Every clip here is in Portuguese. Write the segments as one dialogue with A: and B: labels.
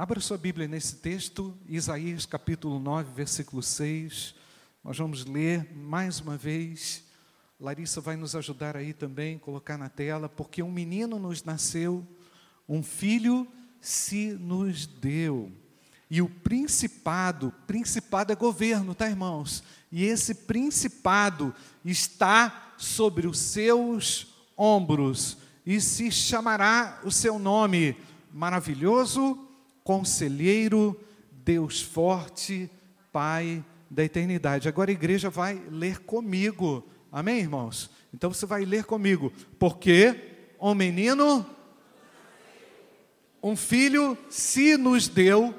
A: Abra sua Bíblia nesse texto, Isaías capítulo 9, versículo 6. Nós vamos ler mais uma vez. Larissa vai nos ajudar aí também, colocar na tela, porque um menino nos nasceu, um filho se nos deu. E o principado, principado é governo, tá, irmãos? E esse principado está sobre os seus ombros, e se chamará o seu nome maravilhoso, conselheiro, Deus forte, Pai da eternidade. Agora a igreja vai ler comigo. Amém, irmãos? Então você vai ler comigo. Porque um menino, um filho se nos deu.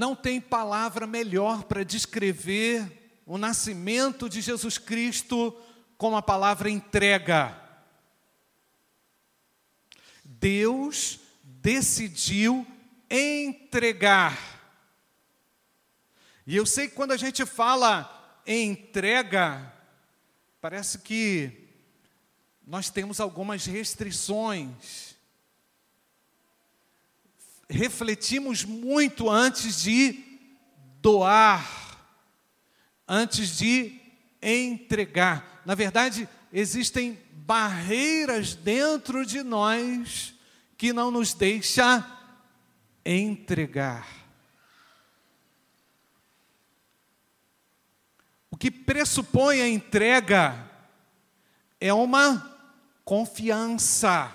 A: Não tem palavra melhor para descrever o nascimento de Jesus Cristo com a palavra entrega. Deus decidiu entregar. E eu sei que quando a gente fala em entrega, parece que nós temos algumas restrições. Refletimos muito antes de doar antes de entregar. Na verdade, existem barreiras dentro de nós que não nos deixa entregar. O que pressupõe a entrega é uma confiança.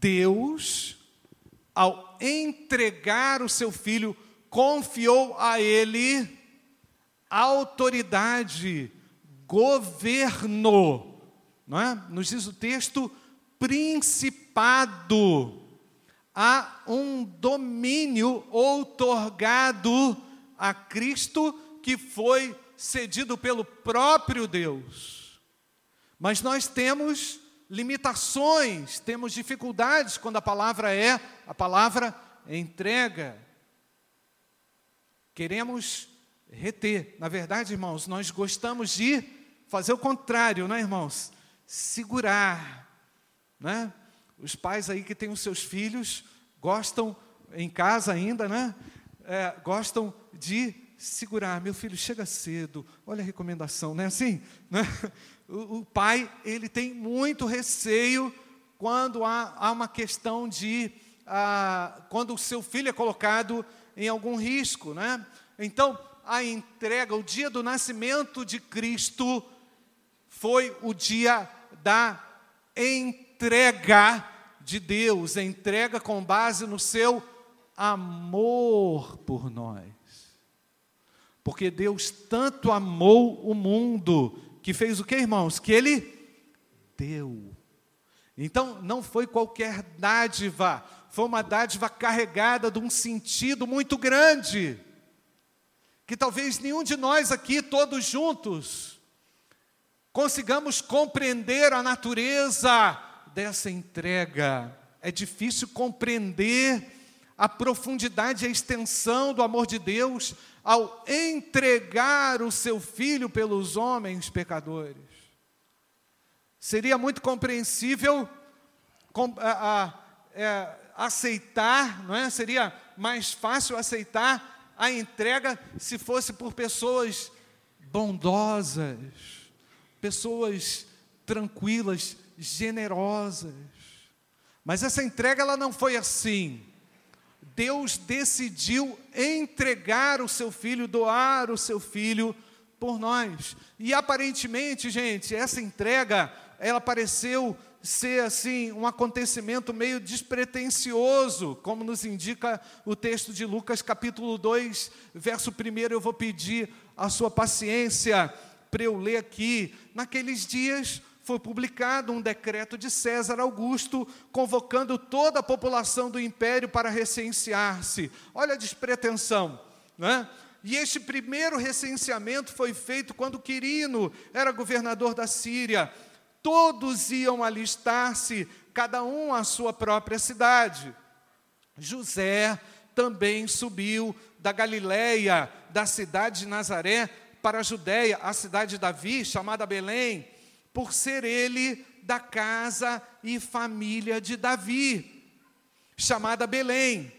A: Deus, ao entregar o seu filho confiou a ele autoridade, governo, não é? Nos diz o texto, principado. Há um domínio outorgado a Cristo que foi cedido pelo próprio Deus. Mas nós temos limitações, temos dificuldades quando a palavra é a palavra entrega. Queremos reter. Na verdade, irmãos, nós gostamos de fazer o contrário, não é, irmãos? Segurar. Né? Os pais aí que têm os seus filhos gostam, em casa ainda, né? É, gostam de segurar. Meu filho chega cedo, olha a recomendação, não é assim? Né? O, o, pai, ele tem muito receio quando há, há uma questão de. Ah, quando o seu filho é colocado em algum risco, né? Então, a entrega, o dia do nascimento de Cristo foi o dia da entrega de Deus, entrega com base no seu amor por nós. Porque Deus tanto amou o mundo que fez o que, irmãos? Que ele deu. Então, não foi qualquer dádiva, foi uma dádiva carregada de um sentido muito grande, que talvez nenhum de nós aqui, todos juntos, consigamos compreender a natureza dessa entrega. É difícil compreender a profundidade e a extensão do amor de Deus ao entregar o seu filho pelos homens pecadores. Seria muito compreensível com, a, a, é, aceitar, não é? Seria mais fácil aceitar a entrega se fosse por pessoas bondosas, pessoas tranquilas, generosas. Mas essa entrega ela não foi assim. Deus decidiu entregar o seu filho, doar o seu filho por nós. E aparentemente, gente, essa entrega, ela pareceu ser assim um acontecimento meio despretensioso, como nos indica o texto de Lucas capítulo 2, verso 1, eu vou pedir a sua paciência para eu ler aqui. Naqueles dias foi publicado um decreto de César Augusto convocando toda a população do império para recensear-se. Olha a despretensão, não é? E este primeiro recenseamento foi feito quando Quirino era governador da Síria todos iam alistar-se, cada um à sua própria cidade. José, também subiu da Galiléia, da cidade de Nazaré, para a Judéia, a cidade de Davi, chamada Belém, por ser ele da casa e família de Davi, chamada Belém.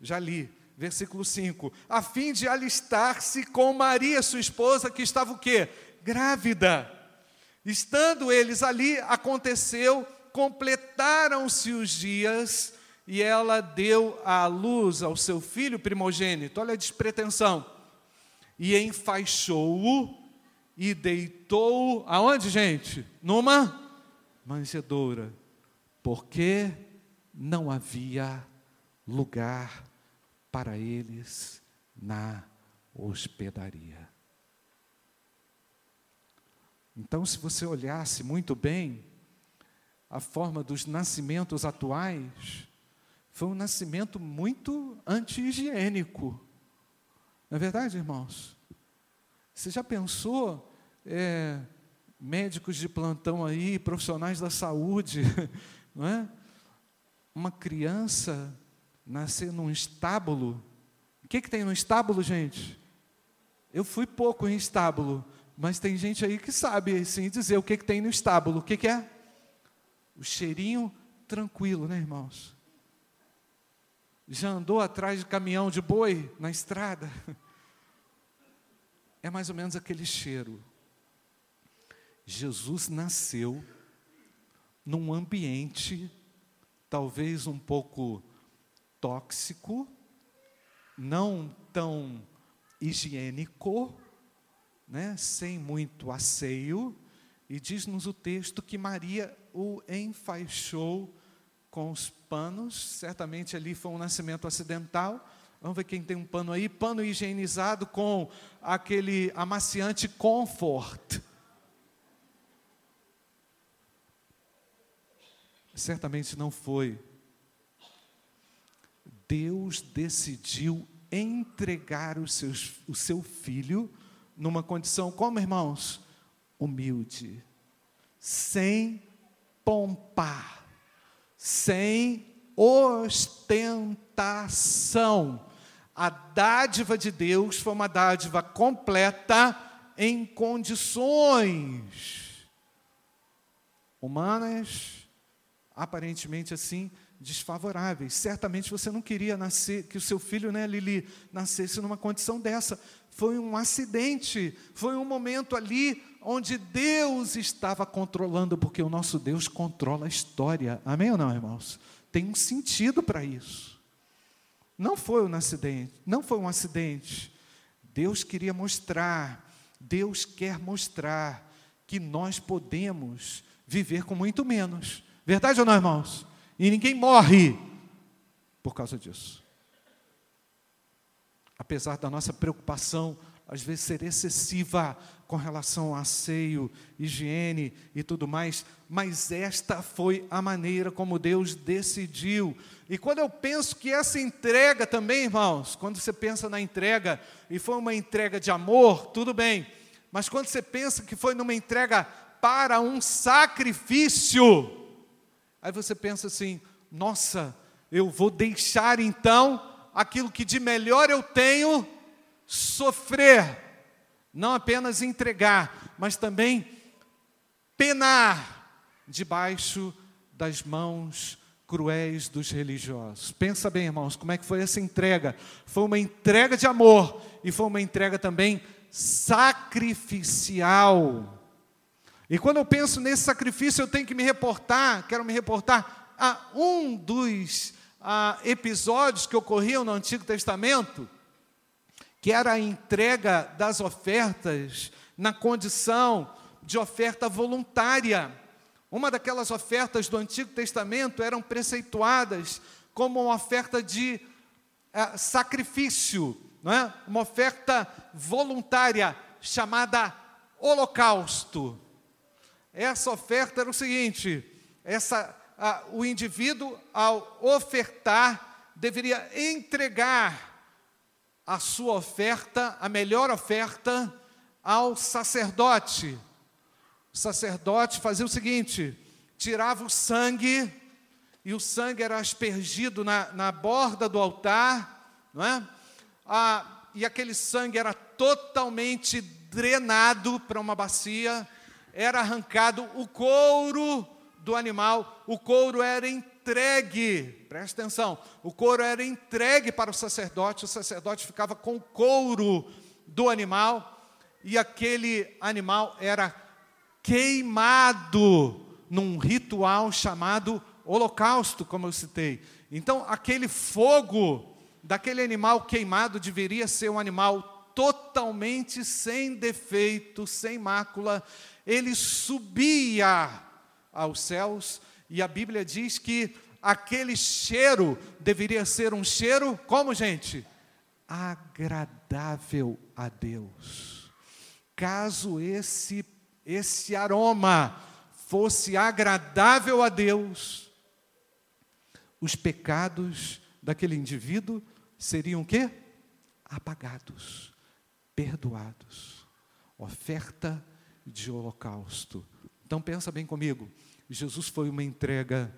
A: Já li, versículo 5. A fim de alistar-se com Maria, sua esposa, que estava o quê? Grávida. Estando eles ali, aconteceu, completaram-se os dias e ela deu à luz ao seu filho primogênito. Olha a despretensão. E enfaixou-o e deitou aonde, gente? Numa manjedoura, porque não havia lugar para eles na hospedaria. Então, se você olhasse muito bem a forma dos nascimentos atuais, foi um nascimento muito anti-higiênico. Não é verdade, irmãos? Você já pensou é, médicos de plantão aí, profissionais da saúde, não é? Uma criança nascer num estábulo. O que, que tem no estábulo, gente? Eu fui pouco em estábulo, mas tem gente aí que sabe sim dizer o que, que tem no estábulo. O que, que é? O cheirinho tranquilo, né, irmãos? Já andou atrás de caminhão de boi na estrada? É mais ou menos aquele cheiro. Jesus nasceu num ambiente talvez um pouco tóxico, não tão higiênico, né, sem muito asseio, e diz-nos o texto que Maria o enfaixou com os panos, certamente ali foi um nascimento acidental. Vamos ver quem tem um pano aí, pano higienizado com aquele amaciante Comfort. Certamente não foi. Deus decidiu entregar os seus, o seu filho numa condição como, irmãos? Humilde, sem pompa, sem ostentação. A dádiva de Deus foi uma dádiva completa em condições humanas, aparentemente assim, desfavoráveis. Certamente você não queria nascer, que o seu filho, né, Lili, nascesse numa condição dessa. Foi um acidente, foi um momento ali onde Deus estava controlando, porque o nosso Deus controla a história. Amém ou não, irmãos? Tem um sentido para isso. Não foi um acidente, não foi um acidente. Deus queria mostrar, Deus quer mostrar que nós podemos viver com muito menos Verdade ou não, irmãos? E ninguém morre por causa disso. Apesar da nossa preocupação, às vezes, ser excessiva com relação ao asseio, higiene e tudo mais, mas esta foi a maneira como Deus decidiu. E quando eu penso que essa entrega também, irmãos, quando você pensa na entrega, e foi uma entrega de amor, tudo bem, mas quando você pensa que foi numa entrega para um sacrifício, Aí você pensa assim: nossa, eu vou deixar então aquilo que de melhor eu tenho sofrer, não apenas entregar, mas também penar debaixo das mãos cruéis dos religiosos. Pensa bem, irmãos, como é que foi essa entrega? Foi uma entrega de amor e foi uma entrega também sacrificial. E quando eu penso nesse sacrifício, eu tenho que me reportar, quero me reportar a um dos a, episódios que ocorriam no Antigo Testamento, que era a entrega das ofertas na condição de oferta voluntária. Uma daquelas ofertas do Antigo Testamento eram preceituadas como uma oferta de é, sacrifício, não é? uma oferta voluntária chamada holocausto. Essa oferta era o seguinte: essa, a, o indivíduo, ao ofertar, deveria entregar a sua oferta, a melhor oferta, ao sacerdote. O sacerdote fazia o seguinte: tirava o sangue e o sangue era aspergido na, na borda do altar, não é? E aquele sangue era totalmente drenado para uma bacia, era arrancado o couro do animal, o couro era entregue, presta atenção, o couro era entregue para o sacerdote, o sacerdote ficava com o couro do animal, e aquele animal era queimado num ritual chamado holocausto, como eu citei. Então, aquele fogo daquele animal queimado deveria ser um animal totalmente sem defeito, sem mácula. Ele subia aos céus e a Bíblia diz que aquele cheiro deveria ser um cheiro, como gente? Agradável a Deus. Caso esse esse aroma fosse agradável a Deus, os pecados daquele indivíduo seriam o quê? Apagados, perdoados. Oferta de holocausto. Então pensa bem comigo. Jesus foi uma entrega,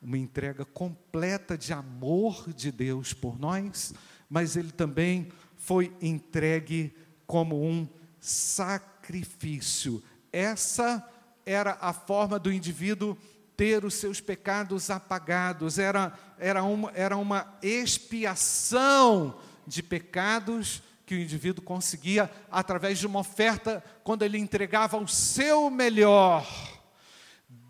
A: uma entrega completa de amor de Deus por nós, mas ele também foi entregue como um sacrifício. Essa era a forma do indivíduo ter os seus pecados apagados, era, era, uma, era uma expiação de pecados que o indivíduo conseguia através de uma oferta, quando ele entregava o seu melhor.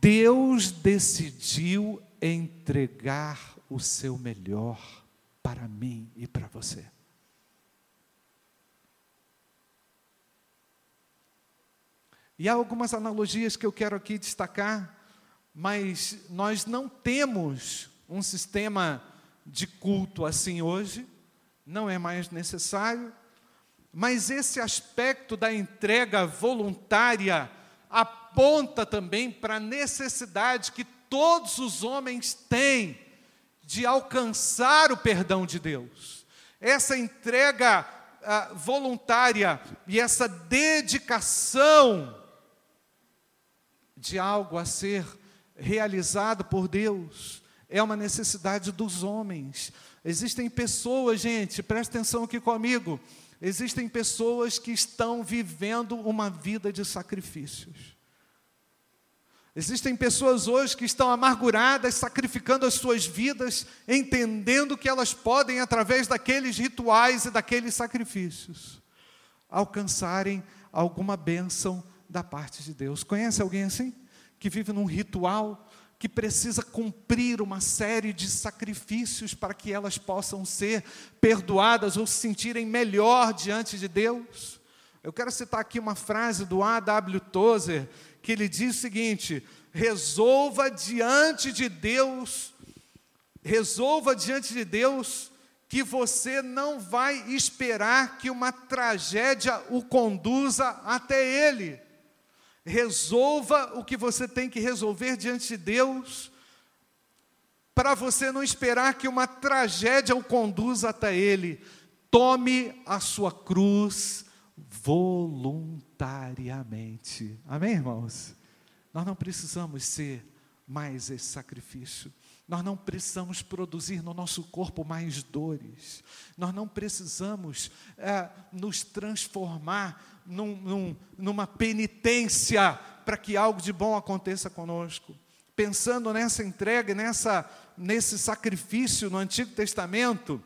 A: Deus decidiu entregar o seu melhor para mim e para você. E há algumas analogias que eu quero aqui destacar mas nós não temos um sistema de culto assim hoje, não é mais necessário, mas esse aspecto da entrega voluntária aponta também para a necessidade que todos os homens têm de alcançar o perdão de Deus. Essa entrega ah, voluntária e essa dedicação de algo a ser realizado por Deus, é uma necessidade dos homens. Existem pessoas, gente, presta atenção aqui comigo. Existem pessoas que estão vivendo uma vida de sacrifícios. Existem pessoas hoje que estão amarguradas, sacrificando as suas vidas, entendendo que elas podem, através daqueles rituais e daqueles sacrifícios, alcançarem alguma bênção da parte de Deus. Conhece alguém assim? que vive num ritual, que precisa cumprir uma série de sacrifícios para que elas possam ser perdoadas ou se sentirem melhor diante de Deus. Eu quero citar aqui uma frase do A.W. Tozer, que ele diz o seguinte: resolva diante de Deus, resolva diante de Deus que você não vai esperar que uma tragédia o conduza até Ele resolva o que você tem que resolver diante de Deus, para você não esperar que uma tragédia o conduza até Ele. Tome a sua cruz voluntariamente. Amém, irmãos? Nós não precisamos ser mais esse sacrifício. Nós não precisamos produzir no nosso corpo mais dores. Nós não precisamos é, nos transformar num, num, numa penitência para que algo de bom aconteça conosco. Pensando nessa entrega, nessa, nesse sacrifício no Antigo Testamento,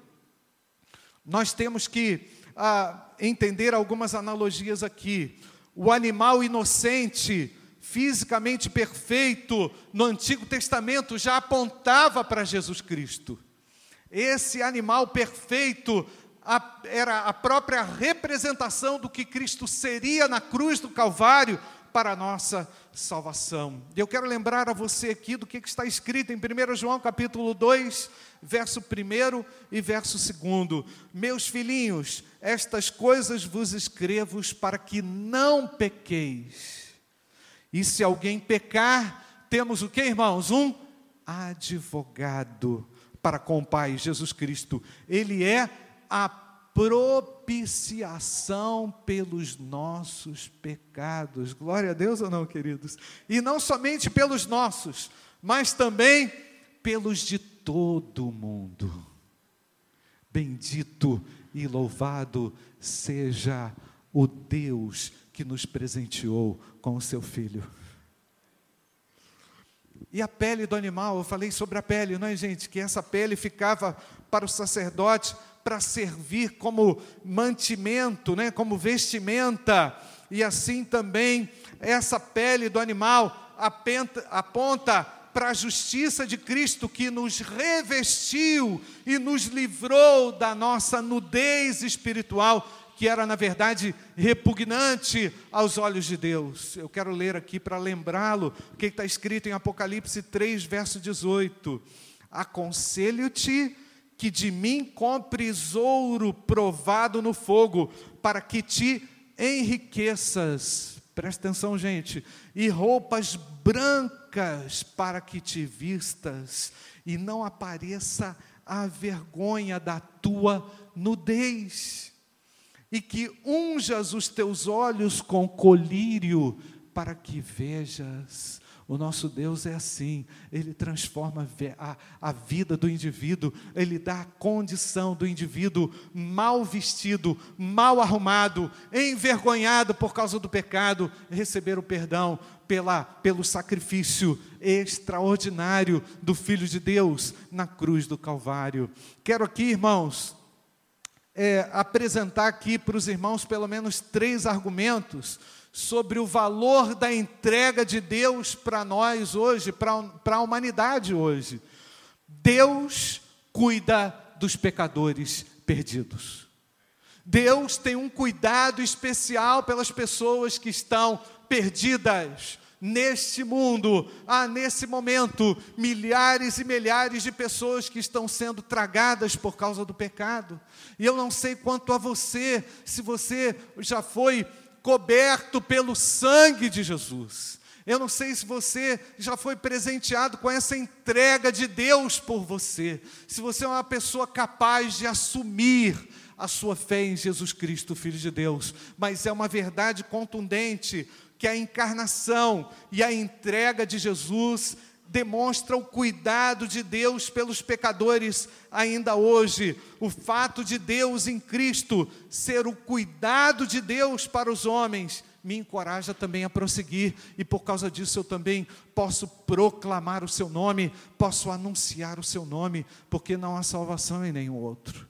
A: nós temos que ah, entender algumas analogias aqui. O animal inocente fisicamente perfeito no Antigo Testamento já apontava para Jesus Cristo. Esse animal perfeito a, era a própria representação do que Cristo seria na cruz do Calvário para a nossa salvação. Eu quero lembrar a você aqui do que está escrito em 1 João capítulo 2, verso 1 e verso 2. Meus filhinhos, estas coisas vos escrevo para que não pequeis. E se alguém pecar, temos o que, irmãos? Um advogado para com o Pai, Jesus Cristo. Ele é a propiciação pelos nossos pecados. Glória a Deus ou não, queridos? E não somente pelos nossos, mas também pelos de todo mundo. Bendito e louvado seja o Deus que nos presenteou com o seu Filho. E a pele do animal, eu falei sobre a pele, não é, gente? Que essa pele ficava para o sacerdote para servir como mantimento, né? como vestimenta, e assim também essa pele do animal aponta, aponta para a justiça de Cristo que nos revestiu e nos livrou da nossa nudez espiritual que era, na verdade, repugnante aos olhos de Deus. Eu quero ler aqui para lembrá-lo o que está escrito em Apocalipse 3, verso 18: Aconselho-te que de mim compres ouro provado no fogo, para que te enriqueças. Presta atenção, gente. E roupas brancas para que te vistas, e não apareça a vergonha da tua nudez e que unjas os teus olhos com colírio, para que vejas. O nosso Deus é assim, Ele transforma a, a vida do indivíduo, Ele dá a condição do indivíduo mal vestido, mal arrumado, envergonhado por causa do pecado, receber o perdão pela, pelo sacrifício extraordinário do Filho de Deus na cruz do Calvário. Quero aqui, irmãos, é, apresentar aqui para os irmãos pelo menos três argumentos sobre o valor da entrega de Deus para nós hoje, para a humanidade hoje. Deus cuida dos pecadores perdidos. Deus tem um cuidado especial pelas pessoas que estão perdidas, neste mundo, há nesse momento milhares e milhares de pessoas que estão sendo tragadas por causa do pecado. E eu não sei quanto a você, se você já foi coberto pelo sangue de Jesus. Eu não sei se você já foi presenteado com essa entrega de Deus por você. Se você é uma pessoa capaz de assumir a sua fé em Jesus Cristo, Filho de Deus. Mas é uma verdade contundente que a encarnação e a entrega de Jesus demonstra o cuidado de Deus pelos pecadores ainda hoje. O fato de Deus em Cristo ser o cuidado de Deus para os homens me encoraja também a prosseguir, e por causa disso eu também posso proclamar o seu nome, posso anunciar o seu nome, porque não há salvação em nenhum outro,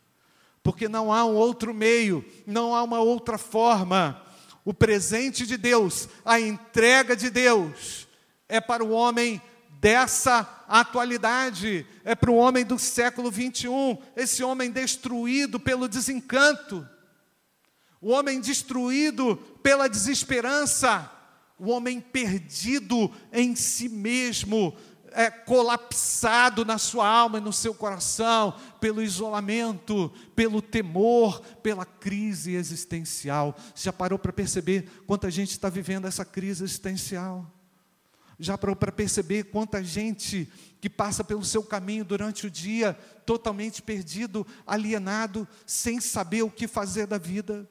A: porque não há um outro meio, não há uma outra forma. O presente de Deus, a entrega de Deus, é para o homem dessa atualidade, é para o homem do século 21, esse homem destruído pelo desencanto, o homem destruído pela desesperança, o homem perdido em si mesmo, é, colapsado na sua alma e no seu coração, pelo isolamento, pelo temor, pela crise existencial. Já parou para perceber quanta gente está vivendo essa crise existencial? Já para perceber quanta gente que passa pelo seu caminho durante o dia, totalmente perdido, alienado, sem saber o que fazer da vida?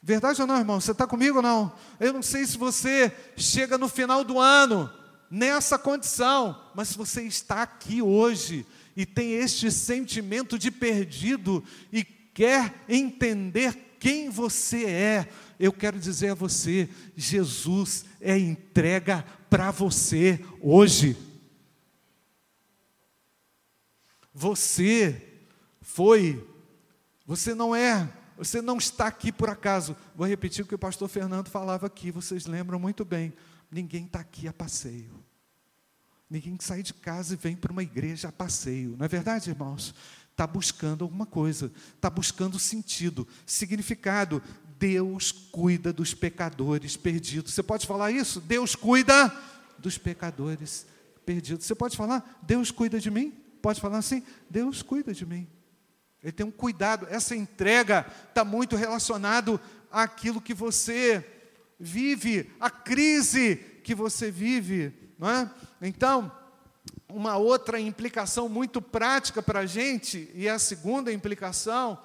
A: Verdade ou não, irmão? Você está comigo ou não? Eu não sei se você chega no final do ano nessa condição, mas se você está aqui hoje e tem este sentimento de perdido e quer entender quem você é, eu quero dizer a você: Jesus é entrega para você hoje. Você foi, você não é, você não está aqui por acaso. Vou repetir o que o pastor Fernando falava aqui, vocês lembram muito bem. Ninguém está aqui a passeio. Ninguém sai de casa e vem para uma igreja a passeio. Não é verdade, irmãos? Está buscando alguma coisa, está buscando sentido, significado. Deus cuida dos pecadores perdidos. Você pode falar isso? Deus cuida dos pecadores perdidos. Você pode falar? Deus cuida de mim? Pode falar assim? Deus cuida de mim. Ele tem um cuidado. Essa entrega está muito relacionado àquilo que você vive, a crise que você vive, não é? Então, uma outra implicação muito prática para a gente, e a segunda implicação,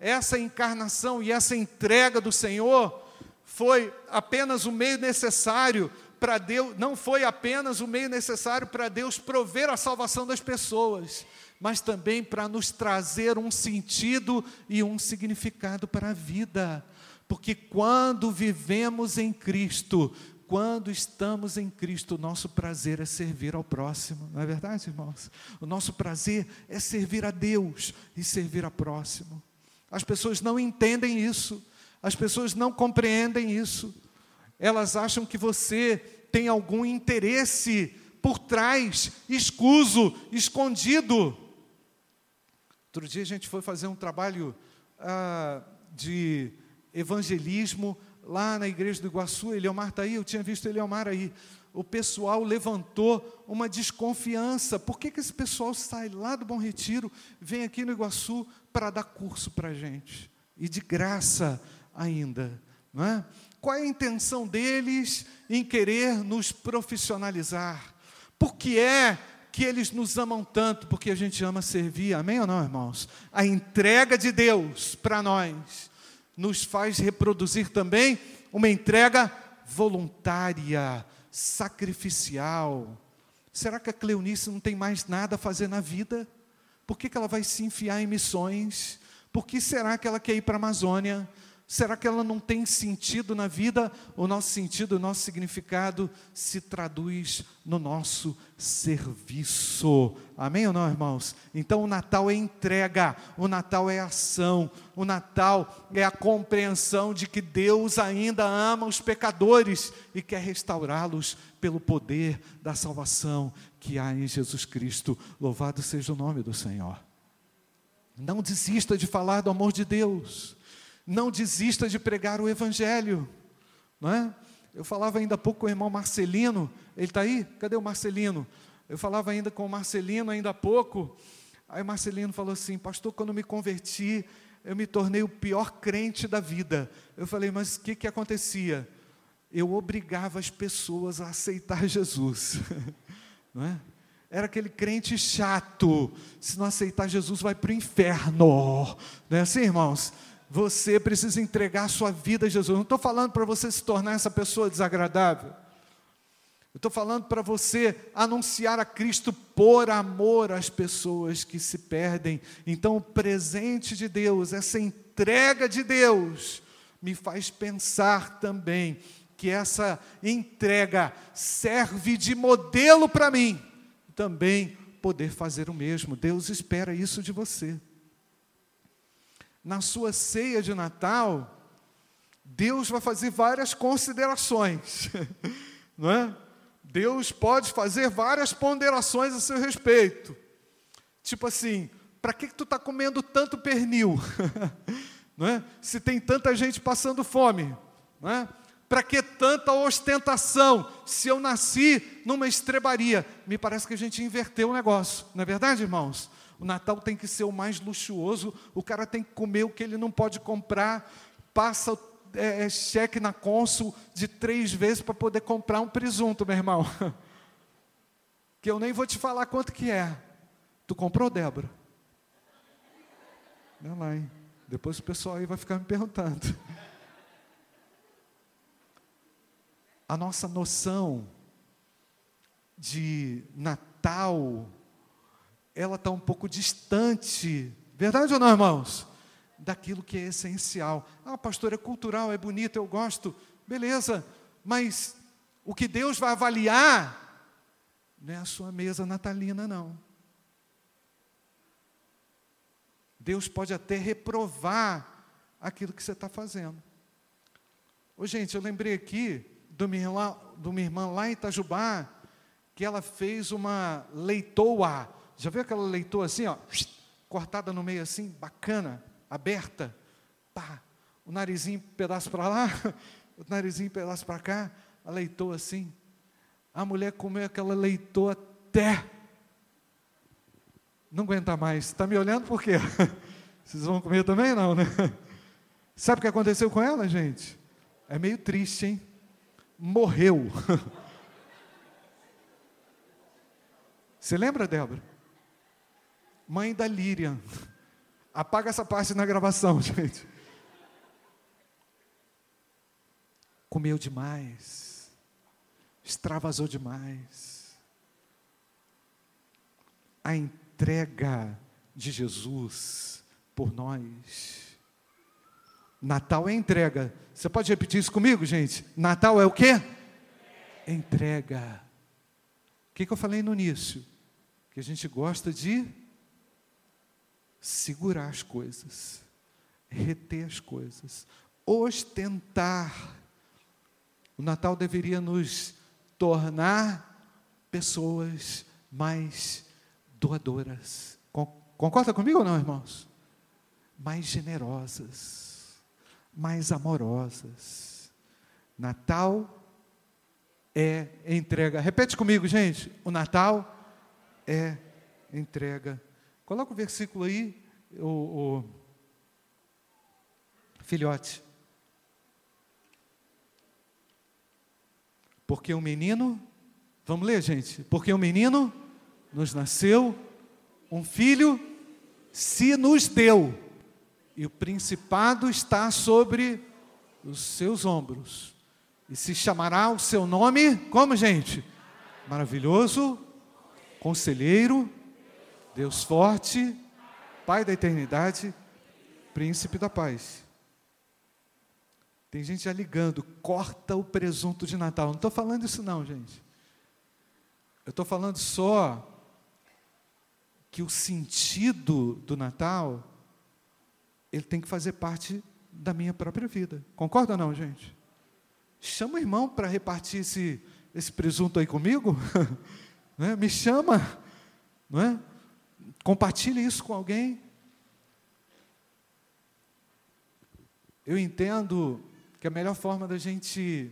A: essa encarnação e essa entrega do Senhor foi apenas o meio necessário para Deus, não foi apenas o meio necessário para Deus prover a salvação das pessoas, mas também para nos trazer um sentido e um significado para a vida. Porque quando vivemos em Cristo, quando estamos em Cristo, o nosso prazer é servir ao próximo, não é verdade, irmãos? O nosso prazer é servir a Deus e servir ao próximo. As pessoas não entendem isso, as pessoas não compreendem isso, elas acham que você tem algum interesse por trás, escuso, escondido. Outro dia a gente foi fazer um trabalho ah, de evangelismo lá na igreja do Iguaçu, Eliomar está aí, eu tinha visto Eliomar aí. O pessoal levantou uma desconfiança. Por que, que esse pessoal sai lá do Bom Retiro, vem aqui no Iguaçu para dar curso para a gente? E de graça ainda. Não é? Qual é a intenção deles em querer nos profissionalizar? Por que é que eles nos amam tanto? Porque a gente ama servir, amém ou não, irmãos? A entrega de Deus para nós nos faz reproduzir também uma entrega voluntária, sacrificial. Será que a Cleonice não tem mais nada a fazer na vida? Por que, que ela vai se enfiar em missões? Por que será que ela quer ir para a Amazônia? Será que ela não tem sentido na vida? O nosso sentido, o nosso significado se traduz no nosso serviço. Amém ou não, irmãos? Então o Natal é entrega, o Natal é ação, o Natal é a compreensão de que Deus ainda ama os pecadores e quer restaurá-los pelo poder da salvação que há em Jesus Cristo. Louvado seja o nome do Senhor. Não desista de falar do amor de Deus. Não desista de pregar o Evangelho. Não é? Eu falava ainda há pouco com o irmão Marcelino, ele está aí? Cadê o Marcelino? Eu falava ainda com o Marcelino ainda há pouco. Aí o Marcelino falou assim: Pastor, quando me converti, eu me tornei o pior crente da vida. Eu falei, mas o que, que acontecia? Eu obrigava as pessoas a aceitar Jesus. Não é? Era aquele crente chato. Se não aceitar Jesus, vai para o inferno. Não é assim, irmãos? Você precisa entregar sua vida a Jesus. Não estou falando para você se tornar essa pessoa desagradável. Eu estou falando para você anunciar a Cristo por amor às pessoas que se perdem. Então, o presente de Deus, essa entrega de Deus, me faz pensar também que essa entrega serve de modelo para mim, também poder fazer o mesmo. Deus espera isso de você na sua ceia de Natal, Deus vai fazer várias considerações, não é? Deus pode fazer várias ponderações a seu respeito. Tipo assim, para que, que tu está comendo tanto pernil? não é? Se tem tanta gente passando fome, não é? Para que tanta ostentação? Se eu nasci numa estrebaria, me parece que a gente inverteu o negócio, não é verdade, irmãos? O Natal tem que ser o mais luxuoso, o cara tem que comer o que ele não pode comprar, passa é, é cheque na Consul de três vezes para poder comprar um presunto, meu irmão. Que eu nem vou te falar quanto que é. Tu comprou, Débora? Não lá, hein? Depois o pessoal aí vai ficar me perguntando. A nossa noção de Natal ela está um pouco distante, verdade ou não, irmãos? Daquilo que é essencial. Ah, pastor, é cultural, é bonito, eu gosto. Beleza, mas o que Deus vai avaliar não é a sua mesa natalina, não. Deus pode até reprovar aquilo que você está fazendo. Ô, gente, eu lembrei aqui de uma, irmã, de uma irmã lá em Itajubá, que ela fez uma leitoa já viu aquela leitura assim, ó, cortada no meio assim, bacana, aberta? Pá, o narizinho pedaço para lá, o narizinho pedaço para cá, a leitor assim. A mulher comeu aquela leitor até não aguenta mais. Está me olhando por quê? Vocês vão comer também não, né? Sabe o que aconteceu com ela, gente? É meio triste, hein? Morreu. Você lembra, Débora? Mãe da Líria. Apaga essa parte na gravação, gente. Comeu demais. extravasou demais. A entrega de Jesus por nós. Natal é entrega. Você pode repetir isso comigo, gente? Natal é o quê? Entrega. O que, que eu falei no início? Que a gente gosta de segurar as coisas, reter as coisas, ostentar. O Natal deveria nos tornar pessoas mais doadoras. Concorda comigo ou não, irmãos? Mais generosas, mais amorosas. Natal é entrega. Repete comigo, gente. O Natal é entrega. Coloca o versículo aí, o, o filhote. Porque o um menino, vamos ler, gente? Porque o um menino nos nasceu, um filho se nos deu, e o principado está sobre os seus ombros. E se chamará o seu nome, como gente? Maravilhoso, Conselheiro, Deus forte, Pai da eternidade, Príncipe da paz. Tem gente já ligando, corta o presunto de Natal. Não estou falando isso, não, gente. Eu estou falando só que o sentido do Natal ele tem que fazer parte da minha própria vida. Concorda ou não, gente? Chama o irmão para repartir esse, esse presunto aí comigo. né? Me chama. Não é? Compartilhe isso com alguém. Eu entendo que a melhor forma da gente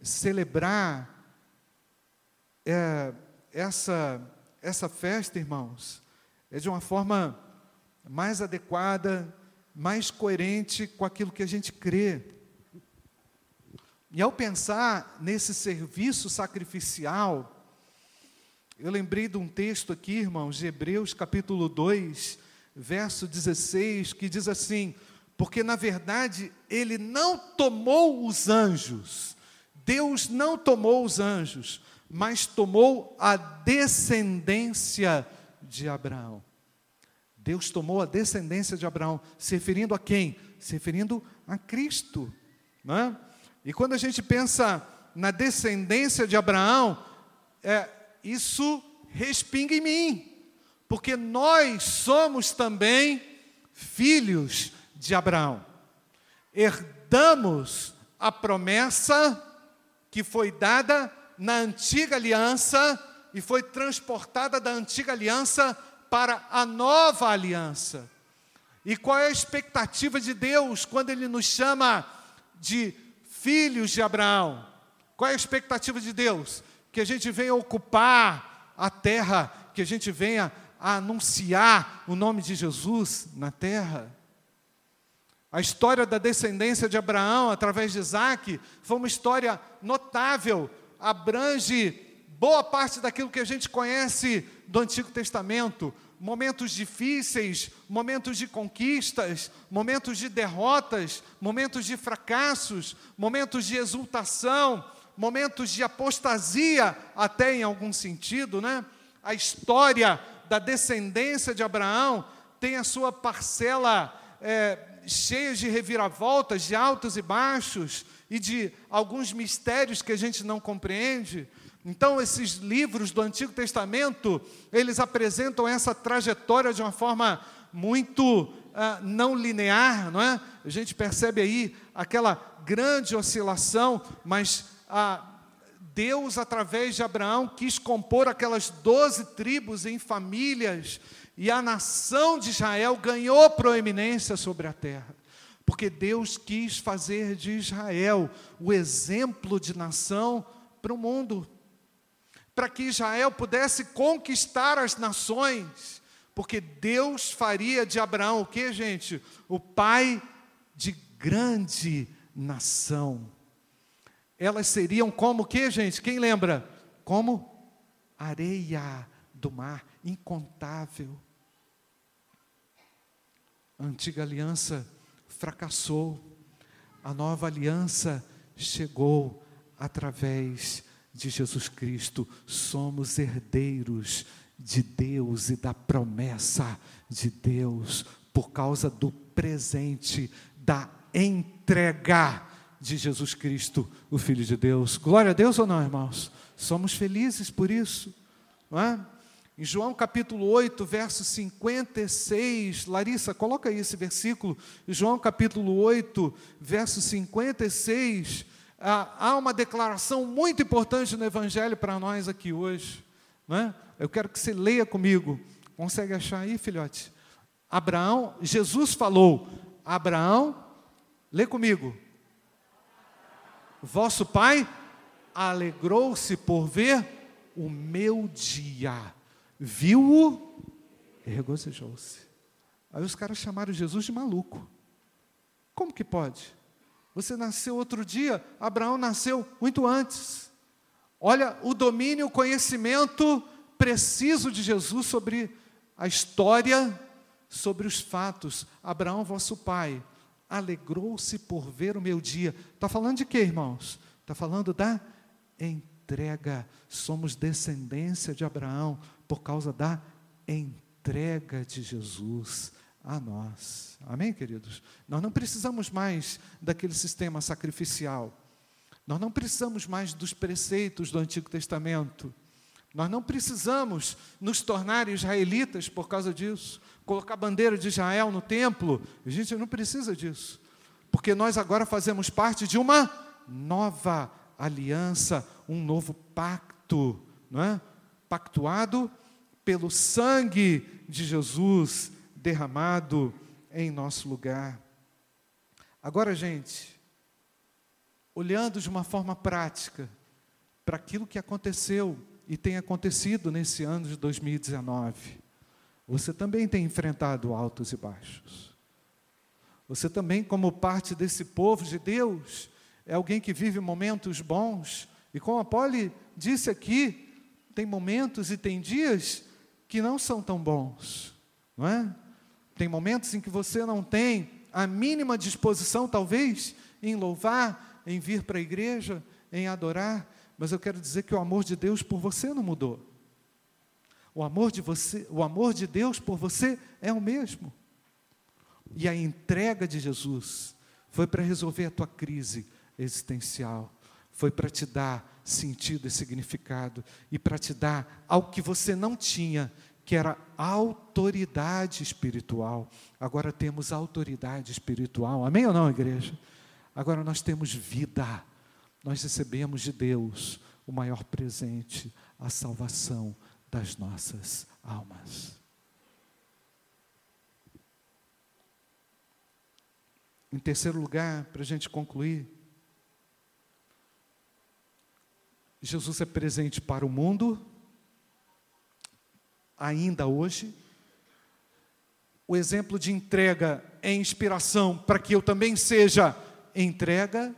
A: celebrar é, essa, essa festa, irmãos, é de uma forma mais adequada, mais coerente com aquilo que a gente crê. E ao pensar nesse serviço sacrificial, eu lembrei de um texto aqui, irmãos, de Hebreus capítulo 2, verso 16, que diz assim: Porque na verdade ele não tomou os anjos, Deus não tomou os anjos, mas tomou a descendência de Abraão. Deus tomou a descendência de Abraão, se referindo a quem? Se referindo a Cristo. Não é? E quando a gente pensa na descendência de Abraão, é, isso respinga em mim, porque nós somos também filhos de Abraão. Herdamos a promessa que foi dada na antiga aliança e foi transportada da antiga aliança para a nova aliança. E qual é a expectativa de Deus quando Ele nos chama de filhos de Abraão? Qual é a expectativa de Deus? Que a gente venha ocupar a terra, que a gente venha anunciar o nome de Jesus na terra. A história da descendência de Abraão através de Isaac foi uma história notável, abrange boa parte daquilo que a gente conhece do Antigo Testamento momentos difíceis, momentos de conquistas, momentos de derrotas, momentos de fracassos, momentos de exultação, momentos de apostasia, até em algum sentido, né? A história da descendência de Abraão tem a sua parcela é, cheia de reviravoltas, de altos e baixos, e de alguns mistérios que a gente não compreende. Então, esses livros do Antigo Testamento, eles apresentam essa trajetória de uma forma muito uh, não linear, não é? A gente percebe aí aquela grande oscilação, mas Deus, através de Abraão, quis compor aquelas doze tribos em famílias, e a nação de Israel ganhou proeminência sobre a terra porque Deus quis fazer de Israel o exemplo de nação para o mundo para que Israel pudesse conquistar as nações, porque Deus faria de Abraão o que, gente? O pai de grande nação. Elas seriam como o que, gente? Quem lembra? Como areia do mar, incontável. A antiga aliança fracassou, a nova aliança chegou através de Jesus Cristo, somos herdeiros de Deus e da promessa de Deus, por causa do presente, da entrega de Jesus Cristo, o Filho de Deus. Glória a Deus ou não, irmãos? Somos felizes por isso, não é? Em João capítulo 8, verso 56, Larissa, coloca aí esse versículo, João capítulo 8, verso 56, há uma declaração muito importante no Evangelho para nós aqui hoje. Né? Eu quero que você leia comigo. Consegue achar aí, filhote? Abraão, Jesus falou, Abraão, lê comigo. Vosso pai alegrou-se por ver o meu dia viu-o e regozijou-se. Aí os caras chamaram Jesus de maluco. Como que pode? Você nasceu outro dia, Abraão nasceu muito antes. Olha o domínio, o conhecimento preciso de Jesus sobre a história, sobre os fatos. Abraão, vosso pai, alegrou-se por ver o meu dia. Está falando de quê, irmãos? Está falando da entrega. Somos descendência de Abraão por causa da entrega de Jesus a nós. Amém, queridos? Nós não precisamos mais daquele sistema sacrificial. Nós não precisamos mais dos preceitos do Antigo Testamento. Nós não precisamos nos tornar israelitas por causa disso. Colocar a bandeira de Israel no templo. A gente não precisa disso. Porque nós agora fazemos parte de uma nova aliança, um novo pacto, não é? Pactuado pelo sangue de Jesus derramado em nosso lugar. Agora, gente, olhando de uma forma prática para aquilo que aconteceu e tem acontecido nesse ano de 2019, você também tem enfrentado altos e baixos. Você também, como parte desse povo de Deus, é alguém que vive momentos bons, e como a Poli disse aqui, tem momentos e tem dias que não são tão bons, não é? Tem momentos em que você não tem a mínima disposição, talvez, em louvar, em vir para a igreja, em adorar, mas eu quero dizer que o amor de Deus por você não mudou. O amor de você, o amor de Deus por você é o mesmo. E a entrega de Jesus foi para resolver a tua crise existencial, foi para te dar sentido e significado e para te dar algo que você não tinha, que era autoridade espiritual. Agora temos autoridade espiritual. Amém ou não, igreja? Agora nós temos vida. Nós recebemos de Deus o maior presente, a salvação das nossas almas. Em terceiro lugar, para a gente concluir, Jesus é presente para o mundo, ainda hoje. O exemplo de entrega é inspiração para que eu também seja entrega.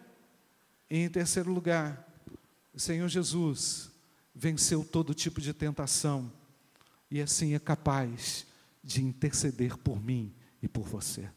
A: E em terceiro lugar, o Senhor Jesus venceu todo tipo de tentação e assim é capaz de interceder por mim e por você.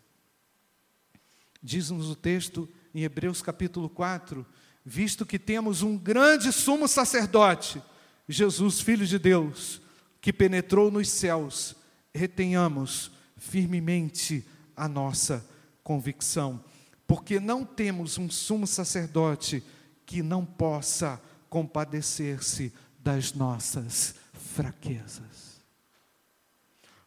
A: Diz-nos o texto em Hebreus capítulo 4 visto que temos um grande sumo sacerdote, Jesus, Filho de Deus, que penetrou nos céus, retenhamos firmemente a nossa convicção, porque não temos um sumo sacerdote que não possa compadecer-se das nossas fraquezas.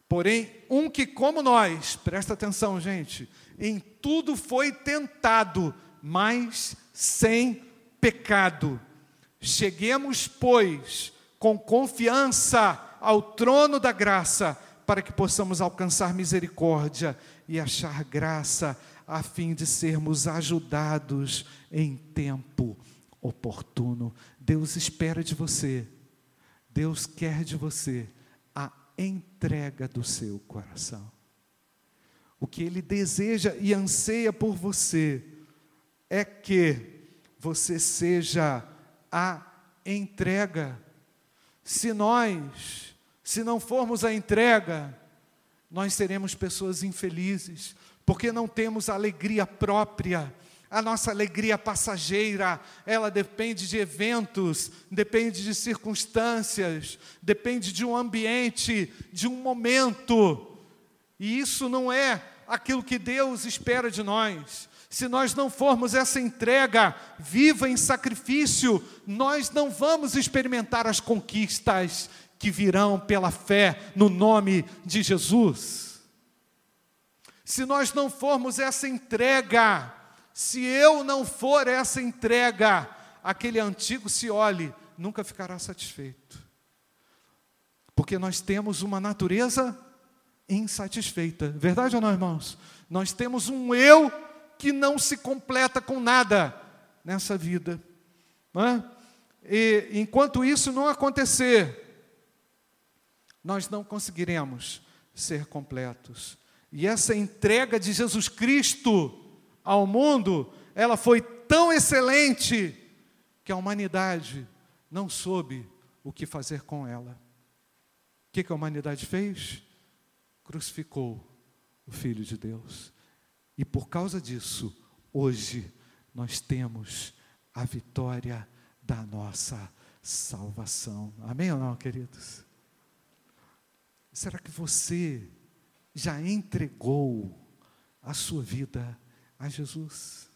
A: Porém, um que, como nós, presta atenção, gente, em tudo foi tentado, mas sem pecado. Cheguemos, pois, com confiança ao trono da graça, para que possamos alcançar misericórdia e achar graça, a fim de sermos ajudados em tempo oportuno. Deus espera de você, Deus quer de você a entrega do seu coração. O que Ele deseja e anseia por você é que você seja a entrega. Se nós, se não formos a entrega, nós seremos pessoas infelizes, porque não temos alegria própria, A nossa alegria passageira, ela depende de eventos, depende de circunstâncias, depende de um ambiente, de um momento. E isso não é aquilo que Deus espera de nós. Se nós não formos essa entrega viva em sacrifício, nós não vamos experimentar as conquistas que virão pela fé no nome de Jesus. Se nós não formos essa entrega, se eu não for essa entrega, aquele antigo se olhe, nunca ficará satisfeito. Porque nós temos uma natureza insatisfeita. Verdade ou não, irmãos? Nós temos um eu que não se completa com nada nessa vida. E enquanto isso não acontecer, nós não conseguiremos ser completos. E essa entrega de Jesus Cristo ao mundo, ela foi tão excelente que a humanidade não soube o que fazer com ela. O que, a humanidade fez? Crucificou o Filho de Deus. E por causa disso, hoje nós temos a vitória da nossa salvação. Amém ou não, queridos? Será que você já entregou a sua vida a Jesus?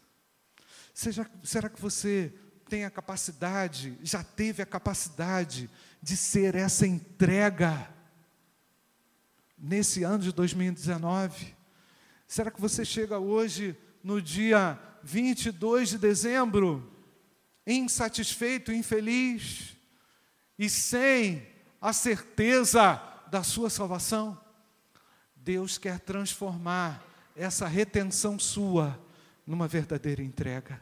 A: Seja, será que você tem a capacidade, já teve a capacidade de ser essa entrega nesse ano de 2019? Será que você chega hoje, no dia 22 de dezembro, insatisfeito, infeliz e sem a certeza da sua salvação. Deus quer transformar essa retenção sua numa verdadeira entrega.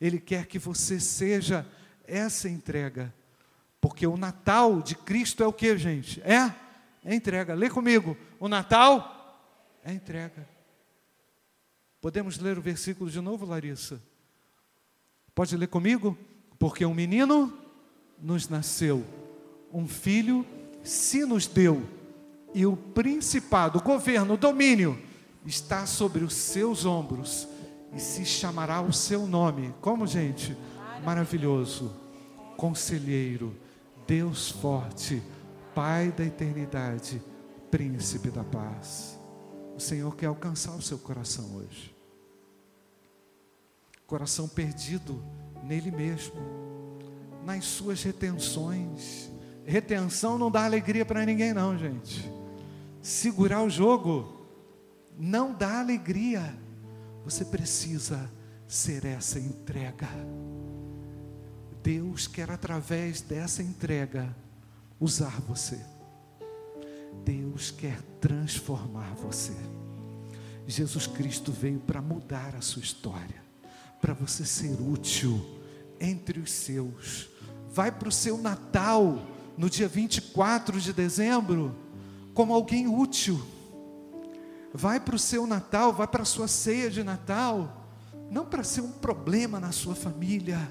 A: Ele quer que você seja essa entrega. Porque o Natal de Cristo é o que, gente? É? É entrega. Lê comigo. O Natal é entrega. Podemos ler o versículo de novo, Larissa? Pode ler comigo? Porque um menino nos nasceu, um filho se nos deu, e o principado, o governo, o domínio, está sobre os seus ombros, e se chamará o seu nome. Como, gente? Maravilhoso, Conselheiro, Deus forte, Pai da eternidade, Príncipe da paz. O Senhor quer alcançar o seu coração hoje. Coração perdido nele mesmo, nas suas retenções Retenção não dá alegria para ninguém, não, gente. Segurar o jogo não dá alegria. Você precisa ser essa entrega. Deus quer, através dessa entrega, usar você. Deus quer transformar você. Jesus Cristo veio para mudar a sua história, para você ser útil entre os seus. Vai para o seu Natal no dia 24 de dezembro como alguém útil. Vai para o seu Natal, vai para a sua ceia de Natal, não para ser um problema na sua família,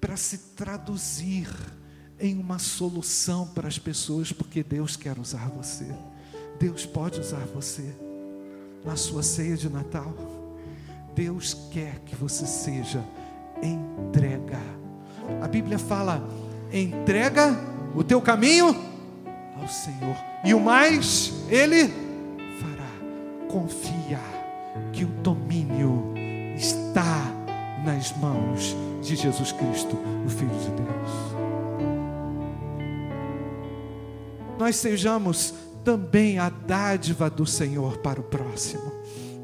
A: para se traduzir em uma solução para as pessoas, porque Deus quer usar você. Deus pode usar você na sua ceia de Natal. Deus quer que você seja entrega. A Bíblia fala entrega o teu caminho ao Senhor, e o mais Ele fará. Confia que o domínio está nas mãos de Jesus Cristo, o Filho de Deus. Nós sejamos também a dádiva do Senhor para o próximo.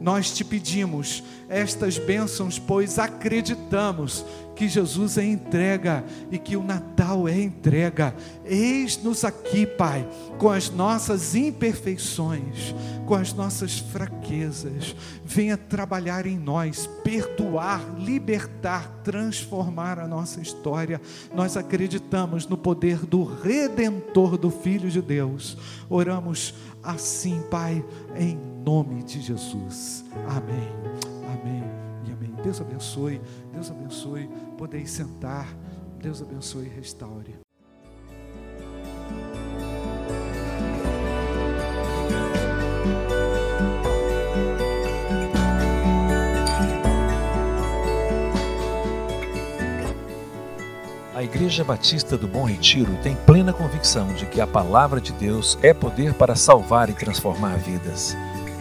A: Nós te pedimos estas bênçãos, pois acreditamos que Jesus é entrega e que o Natal é entrega. Eis-nos aqui, Pai, com as nossas imperfeições, com as nossas fraquezas. Venha trabalhar em nós, perdoar, libertar, transformar a nossa história. Nós acreditamos no poder do redentor do Filho de Deus. Oramos assim, Pai, em nome de Jesus. Amém. Amém e amém. Deus abençoe. Deus abençoe. Podem sentar. Deus abençoe e restaure.
B: A Igreja Batista do Bom Retiro tem plena convicção de que a palavra de Deus é poder para salvar e transformar vidas.